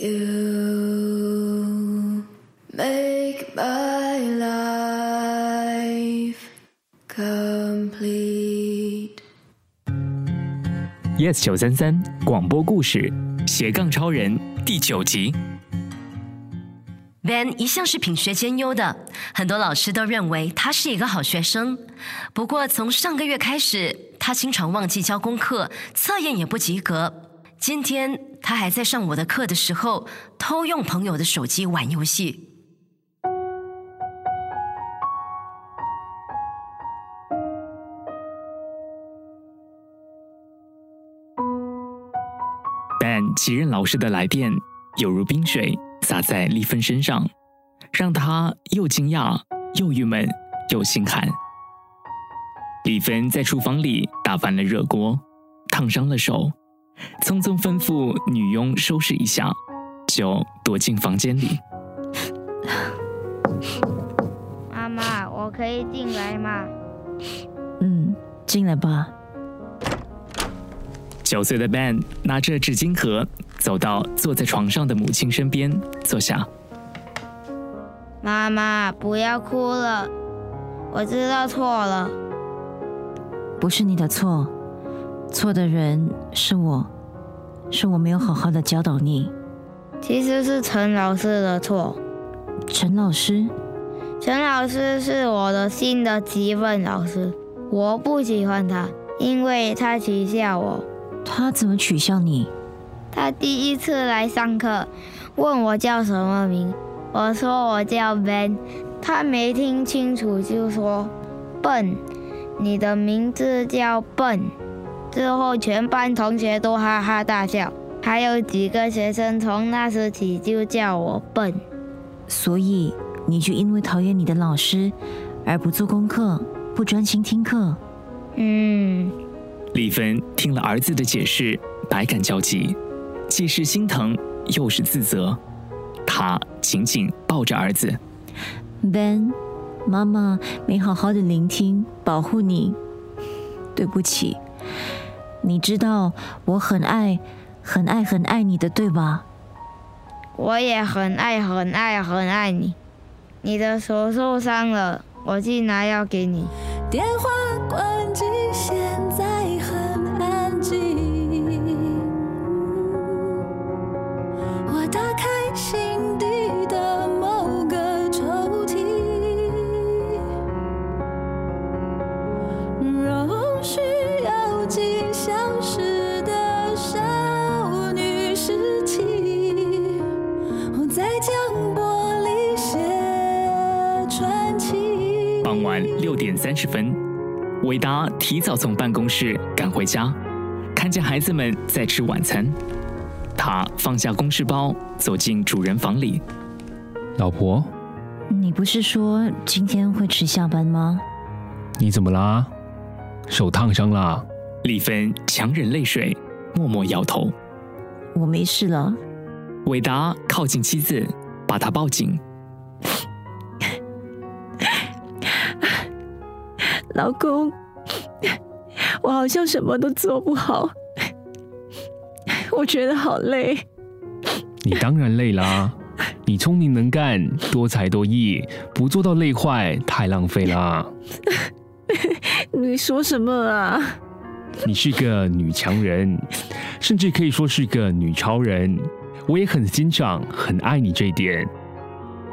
You make my life complete. Yes 九三三广播故事斜杠超人第九集。Ben 一向是品学兼优的，很多老师都认为他是一个好学生。不过从上个月开始，他经常忘记交功课，测验也不及格。今天他还在上我的课的时候，偷用朋友的手机玩游戏。但几任老师的来电犹如冰水洒在丽芬身上，让她又惊讶又郁闷又心寒。丽芬在厨房里打翻了热锅，烫伤了手，匆匆吩咐女佣收拾一下，就躲进房间里。妈妈，我可以进来吗？嗯，进来吧。九岁的 Ben 拿着纸巾盒走到坐在床上的母亲身边，坐下。妈妈，不要哭了，我知道错了。不是你的错，错的人是我，是我没有好好的教导你。其实是陈老师的错。陈老师，陈老师是我的新的积分老师，我不喜欢他，因为他取笑我。他怎么取笑你？他第一次来上课，问我叫什么名，我说我叫 Ben，他没听清楚就说笨，你的名字叫笨。之后全班同学都哈哈大笑，还有几个学生从那时起就叫我笨。所以你就因为讨厌你的老师而不做功课，不专心听课。嗯，丽芬听了儿子的解释，百感交集，既是心疼，又是自责。她紧紧抱着儿子。Ben，妈妈没好好的聆听，保护你，对不起。你知道我很爱、很爱、很爱你的，对吧？我也很爱很爱很爱你。你的手受伤了，我去拿药给你。电话关机，晚六点三十分，伟达提早从办公室赶回家，看见孩子们在吃晚餐，他放下公事包，走进主人房里。老婆，你不是说今天会迟下班吗？你怎么啦？手烫伤啦？丽芬强忍泪水，默默摇头。我没事了。伟达靠近妻子，把她抱紧。老公，我好像什么都做不好，我觉得好累。你当然累啦！你聪明能干，多才多艺，不做到累坏太浪费啦。你说什么啊？你是个女强人，甚至可以说是个女超人。我也很欣赏、很爱你这一点。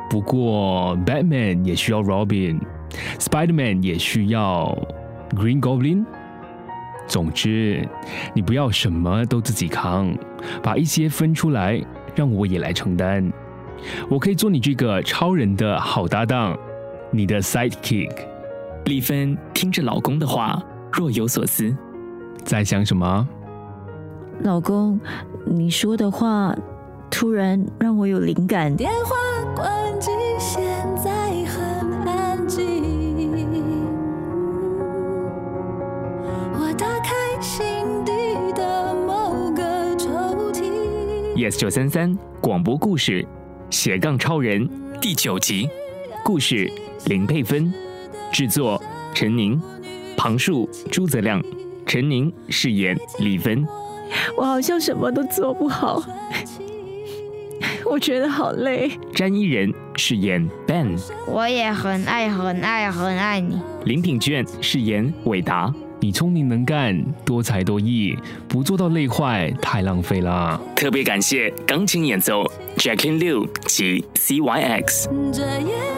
不过，Batman 也需要 Robin，Spider-Man 也需要 Green Goblin。总之，你不要什么都自己扛，把一些分出来，让我也来承担。我可以做你这个超人的好搭档，你的 sidekick。丽芬听着老公的话，若有所思。在想什么？老公，你说的话突然让我有灵感。电话关机，Yes 九三三广播故事斜杠超人第九集，故事林佩芬，制作陈宁，旁述朱泽亮，陈宁饰演李芬。我好像什么都做不好，我觉得好累。詹依人饰演 Ben，我也很爱很爱很爱你。林品娟饰演伟达。你聪明能干，多才多艺，不做到累坏太浪费啦。特别感谢钢琴演奏 Jacqueline Liu 及 CYX。